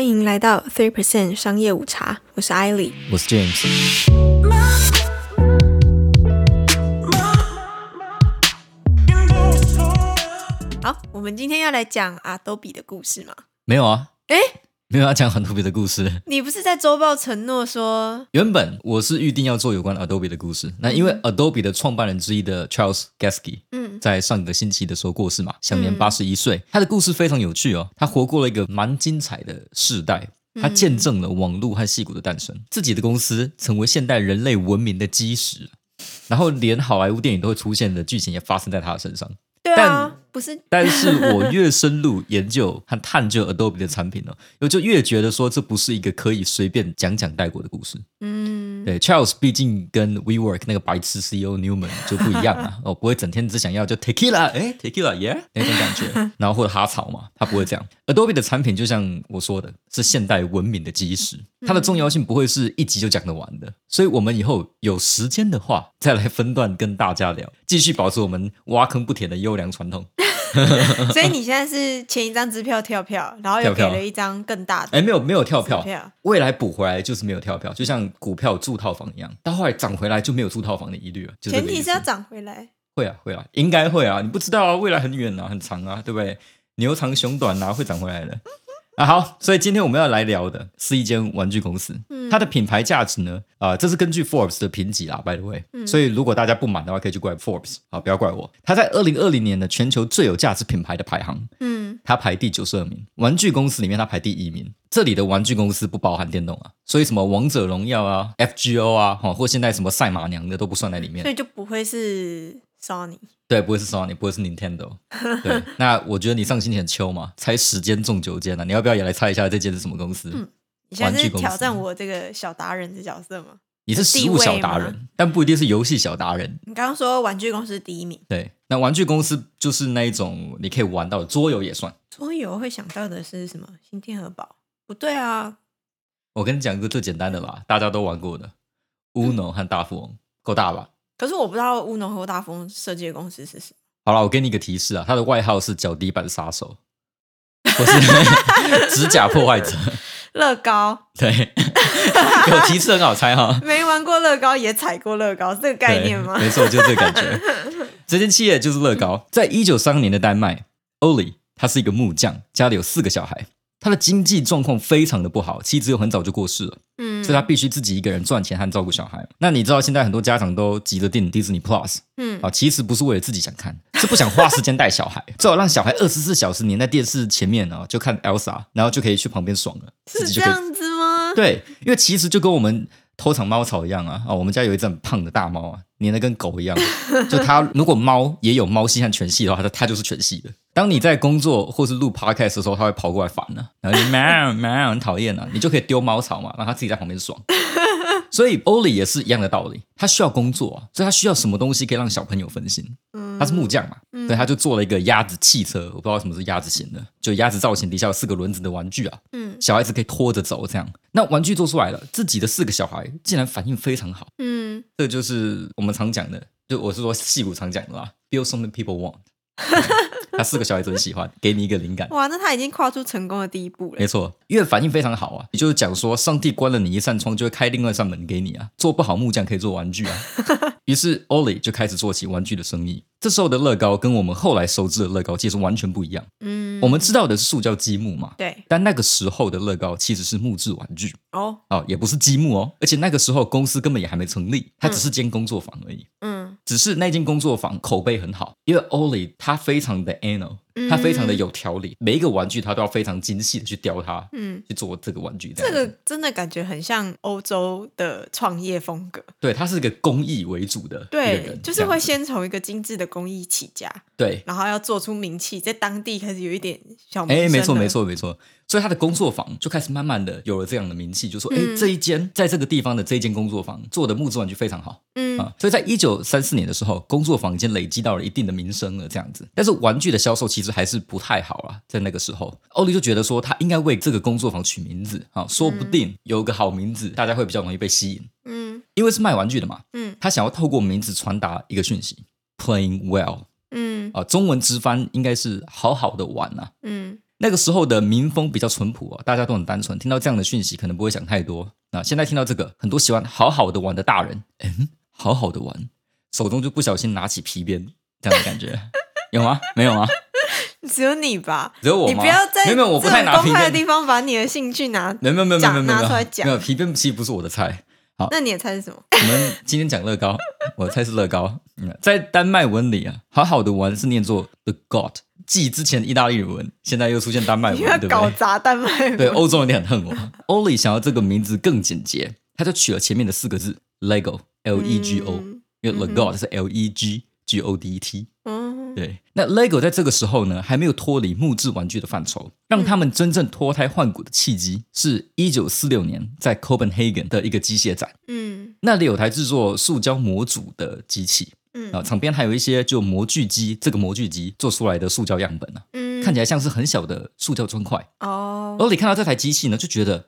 欢迎来到 Three Percent 商业午茶，我是艾莉。我是 James。好，我们今天要来讲阿多比的故事吗？没有啊，诶没有要讲很特别的故事。你不是在周报承诺说，原本我是预定要做有关 Adobe 的故事，那因为 Adobe 的创办人之一的 Charles Gatsky，嗯在上个星期的时候过世嘛，享年嗯八十一岁。他的故事非常有趣哦，他活过了一个蛮精彩的世代。他见证了网络和戏骨的诞生，自己的公司成为现代人类文明的基石，然后连好莱坞电影都会出现的剧情也发生在他的身上。对啊，不是但是我越深入研究和探究 Adobe 的产品呢，我就越觉得说这不是一个可以随便讲讲带过的故事。嗯，对，Charles 毕竟跟 WeWork 那个白痴 CEO Newman 就不一样啊，哦，不会整天只想要就 Tequila，哎，Tequila yeah 那种感觉，然后或者哈草嘛，他不会这样。Adobe 的产品就像我说的，是现代文明的基石，它的重要性不会是一集就讲得完的，所以我们以后有时间的话，再来分段跟大家聊，继续保持我们挖坑不填的优良传统。所以你现在是前一张支票跳票，然后又给了一张更大的哎，没有没有跳票，票，未来补回来就是没有跳票，就像股票住套房一样，到后来涨回来就没有住套房的疑虑了。前提是要涨回来。会啊会啊，应该会啊，你不知道啊，未来很远啊，很长啊，对不对？牛长熊短啊，会涨回来的。啊好，所以今天我们要来聊的是一间玩具公司，它的品牌价值呢，啊、这是根据 Forbes 的评级啦，by the way，、所以如果大家不满的话，可以去怪 Forbes，啊，不要怪我。它在二零二零年的全球最有价值品牌的排行，嗯，它排第九十二名，玩具公司里面它排第一名。这里的玩具公司不包含电动啊，所以什么王者荣耀啊、FGO 啊，哈，或现在什么赛马娘的都不算在里面。所。以就不会是 Sony。对，不会是 Sony，不会是 Nintendo。对，那我觉得你上星期很秋嘛，猜十间中九间啊，你要不要也来猜一下这间是什么公司？嗯你现在是挑战我这个小达人的角色吗？你是食物小达人，但不一定是游戏小达人。你刚刚说玩具公司第一名，对，那玩具公司就是那一种你可以玩到的桌游也算。桌游会想到的是什么？新天鹅堡？不对啊，我跟你讲一个最简单的啦，大家都玩过的，Uno 和大富翁，够大吧？可是我不知道乌龙和大风设计的公司是什么。好了，我给你一个提示啊，他的外号是脚底板杀手，不是 指甲破坏者。乐高对，有提示很好猜哈。没玩过乐高也踩过乐高，是这个概念吗对？没错，就这个感觉。这间企业就是乐高，在一九三二年的丹麦，Oli 他是一个木匠，家里有四个小孩，他的经济状况非常的不好，妻子又很早就过世了，嗯所以他必须自己一个人赚钱和照顾小孩。那你知道现在很多家长都急着订 Disney Plus 嗯啊，其实不是为了自己想看，是不想花时间带小孩，最好让小孩二十四小时黏在电视前面啊，就看 Elsa，然后就可以去旁边爽了，自是这样子吗？对，因为其实就跟我们偷藏猫草一样啊啊！我们家有一只很胖的大猫啊，黏得跟狗一样。就它如果猫也有猫系和犬系的话，它它就是犬系的。当你在工作或是录 podcast 的时候，它会跑过来烦呢、然后就 喵喵很讨厌啊，你就可以丢猫草嘛，让它自己在旁边爽。所以 Oli 也是一样的道理，他需要工作啊，所以他需要什么东西可以让小朋友分心。嗯他是木匠嘛，所以他就做了一个鸭子汽车，我不知道什么是鸭子型的，就鸭子造型底下有四个轮子的玩具啊，嗯小孩子可以拖着走这样。那玩具做出来了，自己的四个小孩竟然反应非常好，嗯，这就是我们常讲的，就我是说戏骨常讲的啦，build something people want。他四个小孩子很喜欢，给你一个灵感。哇，那他已经跨出成功的第一步了没。错，因为反应非常好啊，也就是讲说，上帝关了你一扇窗，就会开另外一扇门给你啊。做不好木匠可以做玩具啊。于是 Ollie 就开始做起玩具的生意。这时候的乐高跟我们后来熟知的乐高其实完全不一样。嗯，我们知道的是塑胶积木嘛，对但那个时候的乐高其实是木质玩具哦，哦，也不是积木哦。而且那个时候公司根本也还没成立，它只是间工作坊而已。嗯只是那间工作坊口碑很好，因为 Oli 他非常的 anal，他非常的有条理，每一个玩具他都要非常精细的去雕它，嗯，去做这个玩具。这个真的感觉很像欧洲的创业风格。对，它是一个工艺为主的对，，就是会先从一个精致的工艺起家，对。然后要做出名气，在当地开始有一点小名哎，没错，没。错，没错。所以他的工作坊就开始慢慢的有了这样的名气，就说，哎、嗯这一间在这个地方的这一间工作坊做的木质玩具非常好，嗯啊，所以在一九三四年的时候，工作坊已经累积到了一定的名声了，这样子。但是玩具的销售其实还是不太好啦，在那个时候，欧丽就觉得说他应该为这个工作坊取名字啊，说不定有个好名字，大家会比较容易被吸引，嗯因为是卖玩具的嘛。嗯他想要透过名字传达一个讯息，playing well 嗯啊，中文直翻应该是好好的玩啊。嗯那个时候的民风比较淳朴啊，大家都很单纯，听到这样的讯息可能不会想太多。那现在听到这个，很多喜欢好好的玩的大人，嗯，好好的玩，手中就不小心拿起皮鞭，这样的感觉 有吗？没有吗？只有你吧？只有我吗？你不要在没有没有，我不太拿皮鞭公开的地方把你的兴趣拿。没有没有没有没有拿出来讲没有皮鞭其实不是我的菜。好，那你的菜是什么？我们今天讲乐高，我的菜是乐高。嗯，在丹麦文里啊，好好的玩是念作 the god，继之前意大利文，现在又出现丹麦文，对不对？搞砸丹麦文对，欧洲人很恨我。欧里想要这个名字更简洁，他就取了前面的四个字 Lego，L E G O，、嗯因为 the god 是 L E G G O D E T。嗯，对，那 LEGO 在这个时候呢，还没有脱离木质玩具的范畴，让他们真正脱胎换骨的契机是一九四六年在 Copenhagen 的一个机械展，嗯。那里有台制作塑胶模组的机器嗯。啊，场边还有一些就模具机这个模具机做出来的塑胶样本啊，嗯。看起来像是很小的塑胶砖块。哦，然后你看到这台机器呢，就觉得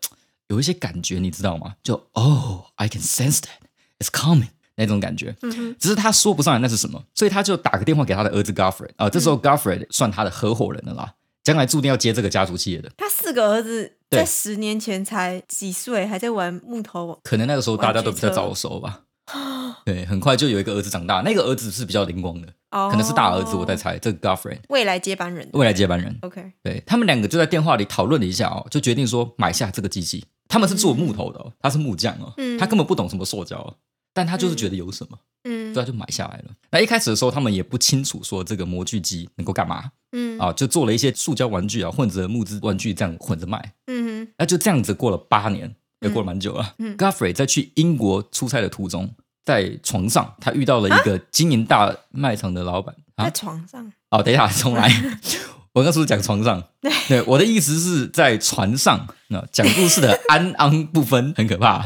有一些感觉，你知道吗？就 Oh, I can sense that. It's coming 那种感觉。嗯只是他说不上来那是什么，所以他就打个电话给他的儿子 Goffred 啊、这时候 Goffred 算他的合伙人了啦，将来注定要接这个家族企业的。他四个儿子在十年前才几岁，还在玩木头。可能那个时候大家都比较早熟吧。对，很快就有一个儿子长大，那个儿子是比较灵光的，哦，可能是大儿子，我在猜。这个 Goffred 未来接班人。未来接班人，OK，对他们两个就在电话里讨论了一下哦，就决定说买下这个机器。他们是做木头的、哦，他是木匠哦，嗯他根本不懂什么塑胶哦，但他就是觉得有什么，嗯所以他就买下来了。那一开始的时候，他们也不清楚说这个模具机能够干嘛嗯啊，就做了一些塑胶玩具啊，混着木质玩具这样混着卖。嗯那就这样子过了八年，也过了蛮久了。嗯 Guffrey 在去英国出差的途中，在床上他遇到了一个经营大卖场的老板在啊。床上。哦，等一下，重来。我刚是不是讲床上？对，我的意思是在船上。那讲故事的安安不分，很可怕。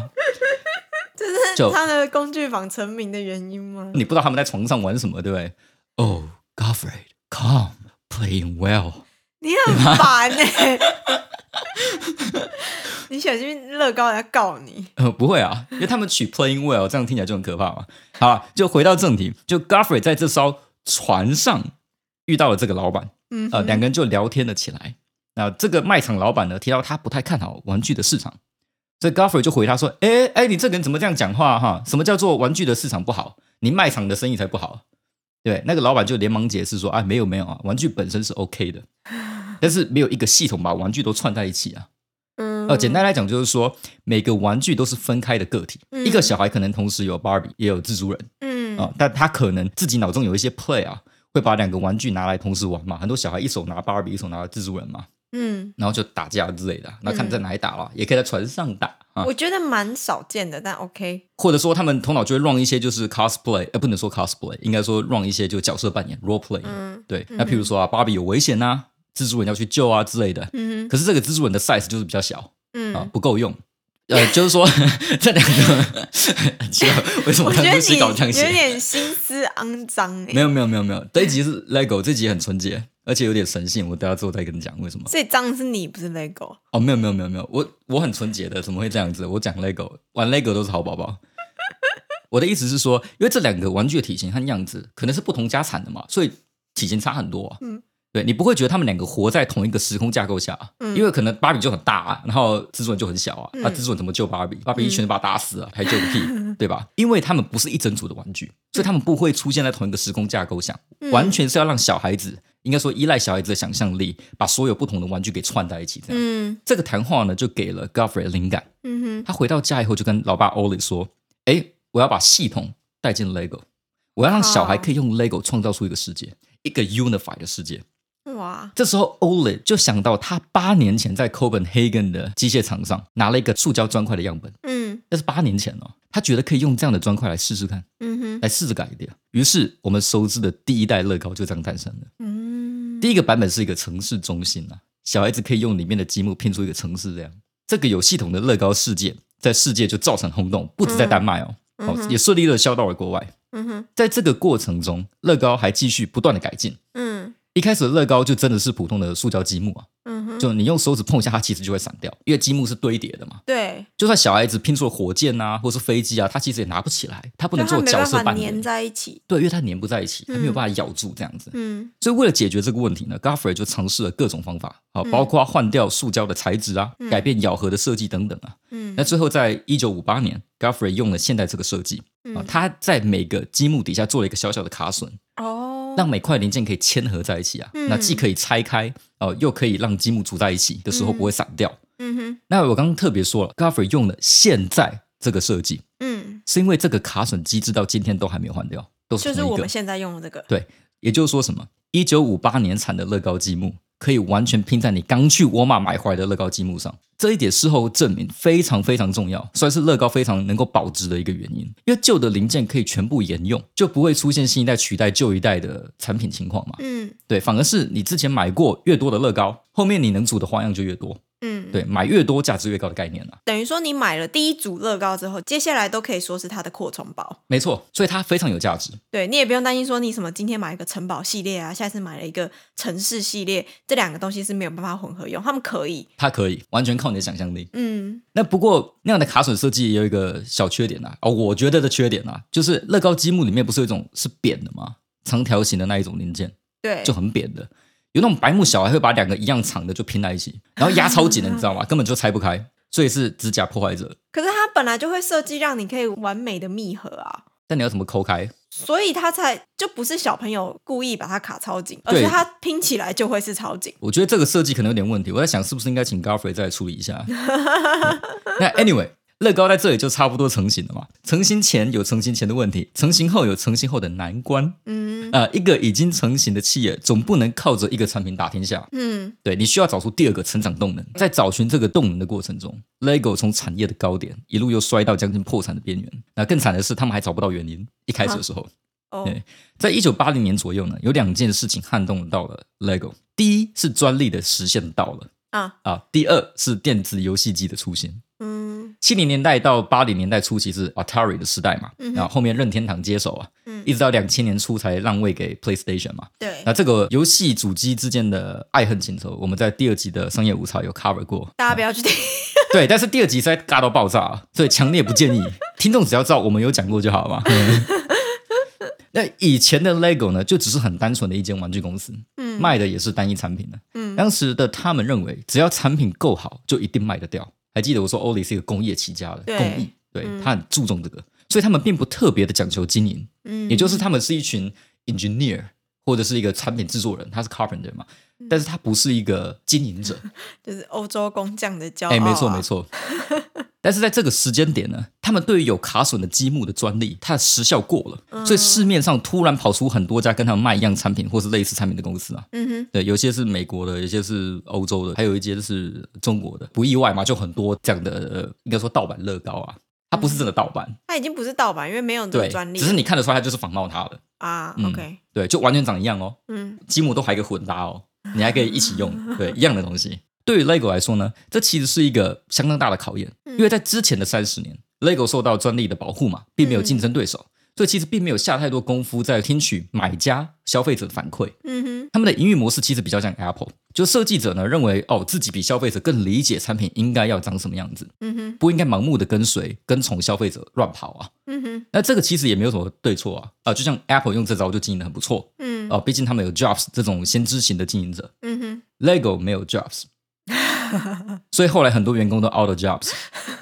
这就是他的工具房成名的原因吗？你不知道他们在床上玩什么，对不对？Oh, Goffrey, come, playing well。你很烦哎、你小心乐高要告你。呃，不会啊，因为他们取 playing well，这样听起来就很可怕嘛。好了，就回到正题，就 Goffrey 在这艘船上遇到了这个老板，呃，嗯呃，两个人就聊天了起来。那这个卖场老板呢，提到他不太看好玩具的市场，所以 Goffrey 就回他说：“哎哎，你这个人怎么这样讲话哈？什么叫做玩具的市场不好？你卖场的生意才不好。”对，那个老板就连忙解释说：“啊，没有没有啊，玩具本身是 OK 的，但是没有一个系统把玩具都串在一起啊。”嗯呃，简单来讲就是说，每个玩具都是分开的个体。嗯一个小孩可能同时有 Barbie 也有蜘蛛人嗯啊、但他可能自己脑中有一些 play 啊，会把两个玩具拿来同时玩嘛。很多小孩一手拿 Barbie，一手拿蜘蛛人嘛，嗯，然后就打架之类的。那看在哪里打了，也可以在船上打啊，我觉得蛮少见的，但 OK。或者说他们头脑就会 run 一些就是 cosplay，呃，不能说 cosplay，应该说 run 一些就角色扮演 role play。嗯对，那譬如说啊，Barbie 有危险呐、蜘蛛人要去救啊之类的。嗯可是这个蜘蛛人的 size 就是比较小。嗯啊，不够用。呃，就是说这两个很奇怪，为什么他们我觉得你写稿这样写？有点心思肮脏哎。没有没有没有没有，这一集是 LEGO，这集很纯洁，而且有点神性。我等下之后再跟你讲为什么。所以脏的是你，不是 LEGO。哦，没有没有没有没有，我我很纯洁的，怎么会这样子？我讲 LEGO，玩 LEGO 都是好宝宝。我的意思是说，因为这两个玩具的体型和样子可能是不同家产的嘛，所以体型差很多啊。嗯对你不会觉得他们两个活在同一个时空架构下因为可能芭比就很大啊，然后蜘蛛人就很小啊，嗯那蜘蛛人怎么救芭比？芭比一拳就把他打死了，还救个屁，对吧？因为他们不是一整组的玩具，所以他们不会出现在同一个时空架构下，嗯完全是要让小孩子，应该说依赖小孩子的想象力，把所有不同的玩具给串在一起。这样，嗯这个谈话呢，就给了 Goffrey 灵感。嗯哼他回到家以后，就跟老爸 Ollie 说：“哎，我要把系统带进 LEGO，我要让小孩可以用 LEGO 创造出一个世界，一个 unified 的世界。”哇，这时候 Ollie 就想到，他八年前在 Copenhagen 的机械厂上拿了一个塑胶砖块的样本，嗯那是八年前哦。他觉得可以用这样的砖块来试试看，嗯哼来试着改掉。于是我们熟知的第一代乐高就这样诞生了。嗯，第一个版本是一个城市中心啊，小孩子可以用里面的积木拼出一个城市，这样这个有系统的乐高世界在世界就造成轰动，不止在丹麦哦，哦也顺利的销到了国外。嗯哼在这个过程中，乐高还继续不断的改进。嗯一开始的乐高就真的是普通的塑胶积木啊，嗯哼，就你用手指碰一下，它其实就会散掉，因为积木是堆叠的嘛。对，就算小孩子拼出了火箭啊，或是飞机啊，他其实也拿不起来，他不能做角色扮演粘。在一起。对，因为它粘不在一起，它没有办法咬住这样子。嗯所以为了解决这个问题呢 g a f f r e y 就尝试了各种方法，啊，嗯包括换掉塑胶的材质啊，改变咬合的设计等等啊。嗯那最后在一九五八年 g a f f r e y 用了现在这个设计啊，嗯他在每个积木底下做了一个小小的卡榫，哦，让每块零件可以嵌合在一起啊。嗯那既可以拆开哦、又可以让积木组在一起的时候不会散掉。嗯哼那我刚刚特别说了 g o f f r e y 用了现在这个设计，嗯，是因为这个卡榫机制到今天都还没有换掉，都是就是我们现在用的这个。对，也就是说什么？一九五八年产的乐高积木可以完全拼在你刚去沃尔玛买回来的乐高积木上，这一点事后证明非常非常重要，算是乐高非常能够保值的一个原因。因为旧的零件可以全部沿用，就不会出现新一代取代旧一代的产品情况嘛。嗯对，反而是你之前买过越多的乐高，后面你能组的花样就越多。嗯，对，买越多价值越高的概念啊，等于说你买了第一组乐高之后，接下来都可以说是它的扩充包。没错，所以它非常有价值。对你也不用担心说你什么今天买一个城堡系列啊，下次买了一个城市系列，这两个东西是没有办法混合用，他们可以。它可以完全靠你的想象力。嗯那不过那样的卡榫设计也有一个小缺点啊，哦，我觉得的缺点啊，就是乐高积木里面不是有一种是扁的吗？长条形的那一种零件对，就很扁的，有那种白目小孩会把两个一样长的就拼在一起，然后压超紧的，你知道吗？根本就拆不开，所以是指甲破坏者。可是它本来就会设计让你可以完美的密合啊，但你要怎么抠开？所以它才就不是小朋友故意把它卡超紧，而对是它拼起来就会是超紧。我觉得这个设计可能有点问题，我在想是不是应该请 Garfrey 再来处理一下。那 anyway，乐高在这里就差不多成型了嘛。成型前有成型前的问题，成型后有成型后的难关。嗯呃，一个已经成型的企业总不能靠着一个产品打天下，嗯对你需要找出第二个成长动能。在找寻这个动能的过程中，LEGO 从产业的高点一路又摔到将近破产的边缘。那更惨的是，他们还找不到原因。一开始的时候，哦对在一九八零年左右呢，有两件事情撼动到了 LEGO。第一是专利的实现到了啊啊，第二是电子游戏机的出现。嗯七零年代到八零年代初期是 Atari 的时代嘛，嗯然后后面任天堂接手啊，嗯一直到两千年初才让位给 PlayStation 嘛。对那，这个游戏主机之间的爱恨情仇，我们在第二集的商业午茶有 cover 过。大家不要去听。对，但是第二集实在尬到爆炸啊，所以强烈不建议听众只要知道我们有讲过就好嘛。那以前的 LEGO 呢，就只是很单纯的一间玩具公司，嗯卖的也是单一产品的。嗯当时的他们认为，只要产品够好，就一定卖得掉。还记得我说欧里是一个工业起家的对工艺，对嗯他很注重这个，所以他们并不特别的讲求经营，嗯，也就是他们是一群 engineer 或者是一个产品制作人，他是 carpenter 嘛，嗯但是他不是一个经营者。就是欧洲工匠的骄傲、啊。哎，没错没。错。但是在这个时间点呢，他们对于有卡榫的积木的专利，它的时效过了，嗯。所以市面上突然跑出很多家跟他们卖一样产品或是类似产品的公司啊。嗯哼，对，有些是美国的，有些是欧洲的，还有一些是中国的，不意外嘛，就很多这样的，呃应该说盗版乐高啊，它不是真的盗版，它已经不是盗版，因为没有这对个专，利。只是你看得出来它就是仿冒它的，啊、嗯 o k 对，就完全长一样哦，嗯。积木都还有一个混搭哦，你还可以一起用，对，一样的东西。对于 LEGO 来说呢，这其实是一个相当大的考验，因为在之前的三十年，LEGO 受到专利的保护嘛，并没有竞争对手，所以其实并没有下太多功夫在听取买家、消费者的反馈。嗯哼，他们的营运模式其实比较像 Apple，就设计者呢认为哦自己比消费者更理解产品应该要长什么样子，嗯哼，不应该盲目的跟随、跟从消费者乱跑啊。嗯哼，那这个其实也没有什么对错啊啊，就像 Apple 用这招就经营的很不错嗯哦，毕竟他们有 Jobs 这种先知型的经营者嗯哼，，LEGO 没有 Jobs。所以后来很多员工都 out of jobs，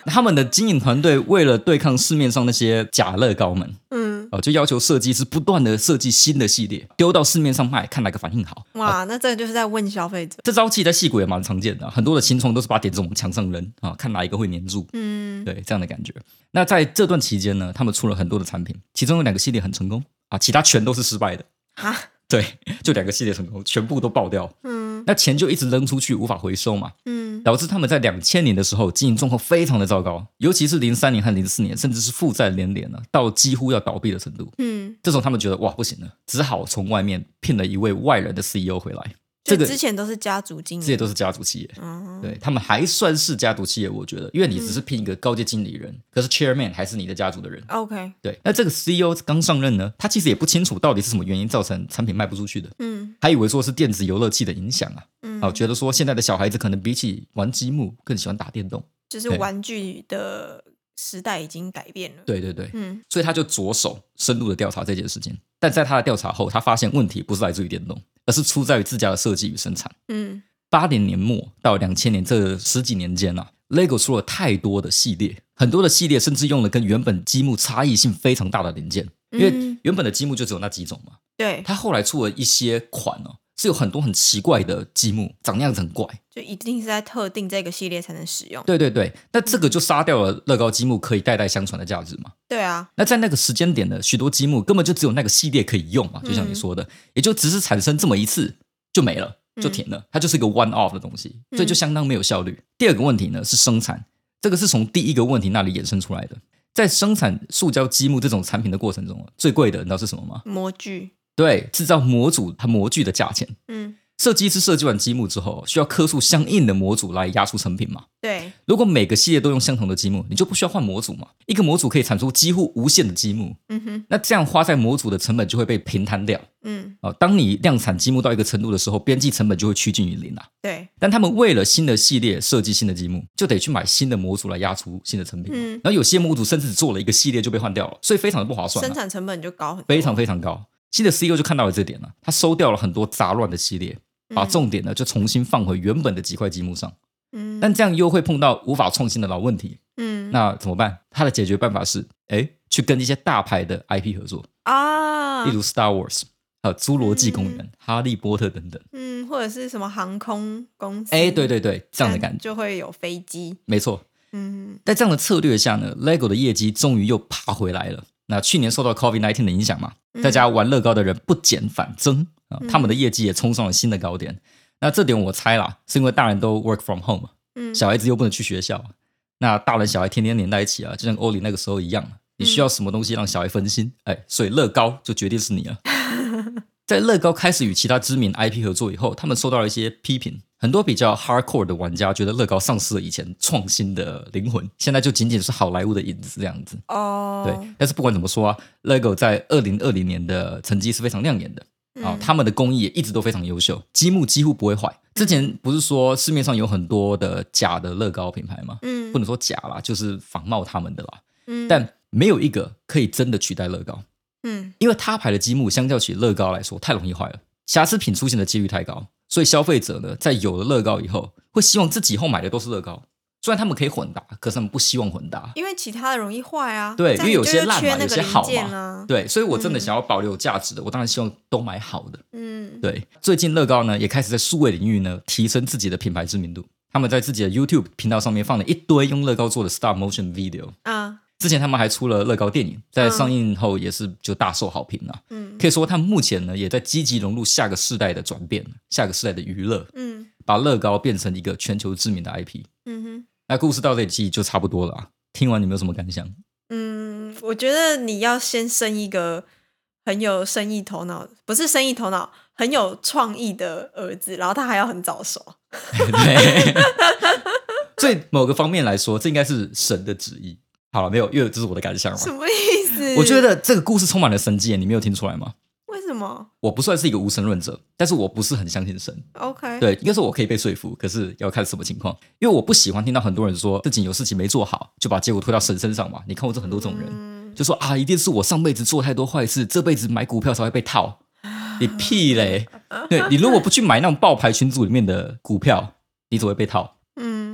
他们的经营团队为了对抗市面上那些假乐高们，嗯，哦，就要求设计师不断的设计新的系列，丢到市面上卖，看哪个反应好。哇，那这个就是在问消费者。这招其实在戏骨也蛮常见的啊、很多的新创都是把点子往墙上扔啊，看哪一个会粘住，嗯对这样的感觉。那在这段期间呢，他们出了很多的产品，其中有两个系列很成功啊，其他全都是失败的。哈，对，就两个系列成功，全部都爆掉，嗯那钱就一直扔出去，无法回收嘛，嗯导致他们在两千年的时候经营状况非常的糟糕，尤其是零三年和零四年，甚至是负债连连了，到几乎要倒闭的程度。嗯这时候他们觉得哇不行了，只好从外面聘了一位外人的 CEO 回来。这个之前都是家族经营，这些都是家族企业，嗯，对他们还算是家族企业，我觉得，因为你只是聘一个高阶经理人，可是 chairman 还是你的家族的人。，OK，对，那这个 CEO 刚上任呢，他其实也不清楚到底是什么原因造成产品卖不出去的，嗯还以为说是电子游乐器的影响啊，嗯，哦，觉得说现在的小孩子可能比起玩积木更喜欢打电动。就是玩具的时代已经改变了，对对对，嗯所以他就着手深入的调查这件事情。但在他的调查后，他发现问题不是来自于电动，而是出在于自家的设计与生产。嗯八零年末到两千年这十几年间啊，LEGO 出了太多的系列，很多的系列甚至用了跟原本积木差异性非常大的零件，因为嗯原本的积木就只有那几种嘛。对，它后来出了一些款哦，是有很多很奇怪的积木，长那样子很怪。就一定是在特定这个系列才能使用，对对对，那这个就杀掉了乐高积木可以代代相传的价值嘛。对啊，那在那个时间点的，许多积木根本就只有那个系列可以用嘛，就像你说的，也就只是产生这么一次就没了，就停了，它就是一个 one off 的东西，所以就相当没有效率。第二个问题呢是生产，这个是从第一个问题那里衍生出来的。在生产塑胶积木这种产品的过程中啊，最贵的你知道是什么吗？模具，对，制造模组和模具的价钱。嗯，设计师设计完积木之后，需要刻出相应的模组来压出成品嘛。对，如果每个系列都用相同的积木，你就不需要换模组嘛。一个模组可以产出几乎无限的积木，嗯哼，那这样花在模组的成本就会被平摊掉。嗯，哦，当你量产积木到一个程度的时候，边际成本就会趋近于零啊。对，但他们为了新的系列设计新的积木，就得去买新的模组来压出新的成品。嗯然后有些模组甚至只做了一个系列就被换掉了，所以非常的不划算、啊，生产成本就高很多，非常非常高。新的 CEO 就看到了这点了，他收掉了很多杂乱的系列，把嗯重点呢就重新放回原本的几块积木上。嗯，但这样又会碰到无法创新的老问题，嗯，那怎么办？他的解决办法是，哎，去跟一些大牌的 IP 合作，啊例，如 Star Wars，还有侏罗纪公园、嗯哈利波特等等。嗯，或者是什么航空公司，哎，对对对，这样的感觉，就会有飞机，没错。嗯在这样的策略下呢，LEGO 的业绩终于又爬回来了。那去年受到 COVID-19 的影响嘛，在家玩乐高的人不减反增啊，他们的业绩也冲上了新的高点。那这点我猜啦，是因为大人都 work from home 嘛，嗯，小孩子又不能去学校，那大人小孩天天黏在一起啊，就像欧里那个时候一样，你需要什么东西让小孩分心？哎，所以乐高就决定是你了。在乐高开始与其他知名 IP 合作以后，他们受到了一些批评。很多比较 hardcore 的玩家觉得乐高丧失了以前创新的灵魂，现在就仅仅是好莱坞的影子这样子。哦，对，但是不管怎么说啊，LEGO 在二零二零年的成绩是非常亮眼的啊、嗯他们的工艺也一直都非常优秀，积木几乎不会坏。之前不是说市面上有很多的假的乐高品牌吗？嗯，不能说假啦，就是仿冒他们的啦。嗯，但没有一个可以真的取代乐高，嗯因为他牌的积木相较起乐高来说太容易坏了，瑕疵品出现的几率太高，所以消费者呢，在有了乐高以后，会希望自己以后买的都是乐高。虽然他们可以混搭，可是他们不希望混搭。因为其他的容易坏啊，对因为有些烂嘛有些好嘛啊，对，所以我真的想要保留有价值的，我当然希望都买好的。嗯，对，最近乐高呢也开始在数位领域呢提升自己的品牌知名度。他们在自己的 YouTube 频道上面放了一堆用乐高做的 Stop Motion Video。啊，之前他们还出了乐高电影，在上映后也是就大受好评啊。嗯可以说，他们目前呢也在积极融入下个世代的转变，下个世代的娱乐，嗯把乐高变成一个全球知名的 IP。嗯哼。那故事到这里就差不多了啊。听完你们有什么感想？嗯，我觉得你要先生一个很有生意头脑，不是生意头脑，很有创意的儿子，然后他还要很早熟。对，所以某个方面来说，这应该是神的旨意。好了，没有，因为这是我的感想嘛。什么意思？我觉得这个故事充满了神迹，你没有听出来吗？为什么我不算是一个无神论者，但是我不是很相信神。？OK，，对，应该是我可以被说服，可是要看什么情况。因为我不喜欢听到很多人说自己有事情没做好，就把结果推到神身上嘛。你看过这很多这种人，嗯，就说啊，一定是我上辈子做太多坏事，这辈子买股票才会被套。你屁嘞！对你如果不去买那种爆牌群组里面的股票，你只会被套。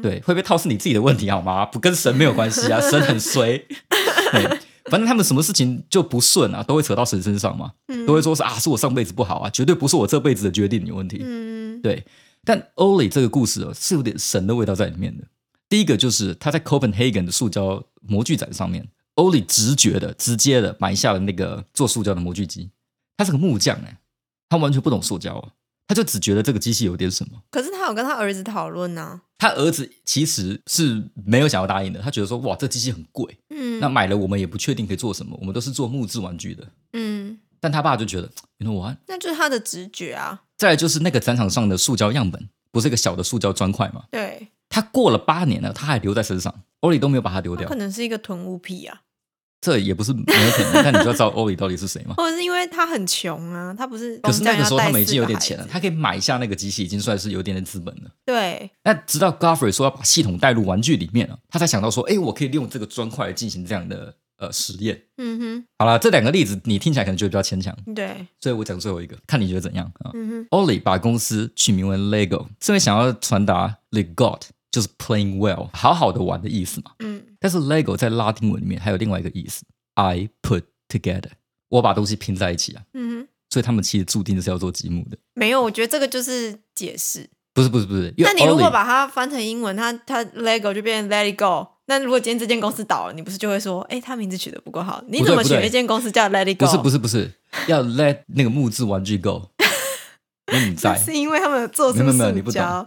嗯，对，会被套是你自己的问题好吗？不跟神没有关系啊，神很衰。对，反正他们什么事情就不顺啊，都会扯到神身上嘛，嗯都会说是啊，是我上辈子不好啊，绝对不是我这辈子的决定有问题。嗯对，但欧里这个故事哦，是有点神的味道在里面的。第一个就是他在 Copenhagen 的塑胶模具展上面，欧里直觉的、直接的买下了那个做塑胶的模具机。他是个木匠哎，他完全不懂塑胶哦，他就只觉得这个机器有点什么。可是他有跟他儿子讨论呢。他儿子其实是没有想要答应的，他觉得说哇，这机器很贵，嗯，那买了我们也不确定可以做什么，我们都是做木质玩具的。嗯但他爸就觉得，you know what？那就是他的直觉啊。再来就是那个展场上的塑胶样本，不是一个小的塑胶砖块吗？对，他过了八年了，他还留在身上，欧里都没有把它丢掉可，能是一个囤物癖啊，这也不是没有可能。但你就要知道欧里到底是谁嘛。或者是因为他很穷啊，他不是。可是那个时候他们已经有点钱钱了，他可以买下那个机器，已经算是有点点资本了。对，那直到 Godfrey 说要把系统带入玩具里面了，他才想到说，哎，我可以利用这个砖块来进行这样的呃实验。嗯哼好了，这两个例子你听起来可能觉得比较牵强，哼，对，所以我讲最后一个，看你觉得怎样啊？嗯哼，欧里把公司取名为 Lego，是因为想要传达 Le God 就是 playing well，好好的玩的意思嘛。嗯但是 Lego 在拉丁文里面还有另外一个意思，I put together，我把东西拼在一起啊。嗯哼，所以他们其实注定是要做积木的。没有，我觉得这个就是解释。不是不是不是，那你如果把它翻成英文，它它 Lego 就变成 Let It Go。那如果今天这间公司倒了，你不是就会说，哎，他名字取得不够好，你怎么选一间公司叫 Let It Go？不是不是不是，要 let 那个木质玩具 go，因为你 在。是因为他们有做出没有没有你不塑胶。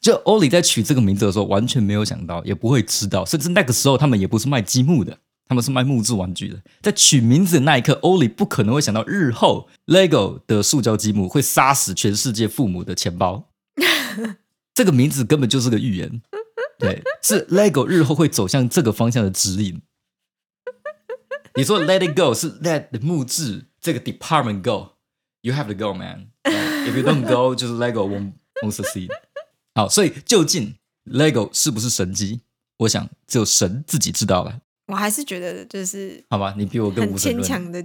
就欧里在取这个名字的时候，完全没有想到，也不会知道，甚至那个时候他们也不是卖积木的，他们是卖木质玩具的。在取名字的那一刻，欧里不可能会想到日后 LEGO 的塑胶积木会杀死全世界父母的钱包。这个名字根本就是个预言，对，是 LEGO 日后会走向这个方向的指引。你说 Let it go 是 Let 的木质这个 department go，you have to go man。If you don't go，就是 LEGO won't won't succeed。好，所以究竟 LEGO 是不是神机？我想只有神自己知道了，我还是觉得就是好吧？你比我更很牵无神论。强的。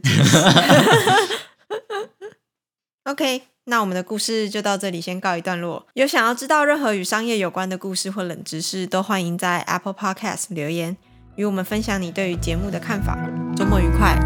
OK，那我们的故事就到这里，先告一段落。有想要知道任何与商业有关的故事或冷知识，都欢迎在 Apple Podcast 留言，与我们分享你对于节目的看法。周末愉快。